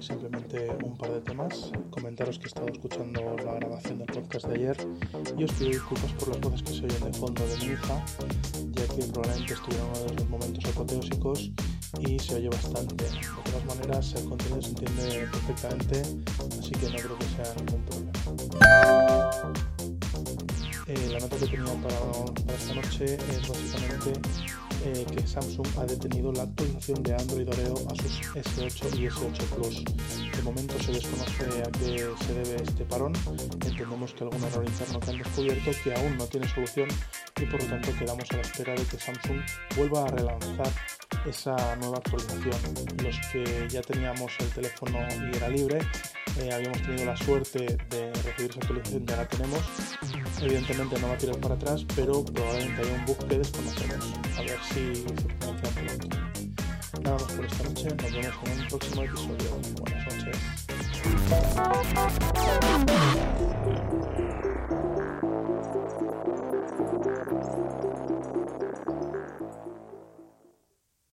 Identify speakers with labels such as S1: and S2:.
S1: simplemente un par de temas. Comentaros que he estado escuchando la grabación del podcast de ayer y os pido disculpas por las voces que se oyen de fondo de mi hija, ya que probablemente estuviera uno de los momentos apoteósicos y se oye bastante. De todas maneras, el contenido se entiende perfectamente, así que no creo que sea ningún problema. Eh, la nota que tenía para, para esta noche es básicamente eh, que Samsung ha detenido la actualización de Android Oreo a sus S8 y S8 Plus. De momento se desconoce a qué se debe este parón. Entendemos que algún error interno que han descubierto que aún no tiene solución y por lo tanto quedamos a la espera de que Samsung vuelva a relanzar esa nueva actualización. Los que ya teníamos el teléfono y era libre, eh, habíamos tenido la suerte de recibir esa actualización, ya la tenemos. Evidentemente no va a tirar para atrás, pero probablemente haya un bug que desconocemos. Si se pronuncia pronto. Nada más por esta noche, nos vemos en un próximo episodio. Buenas noches.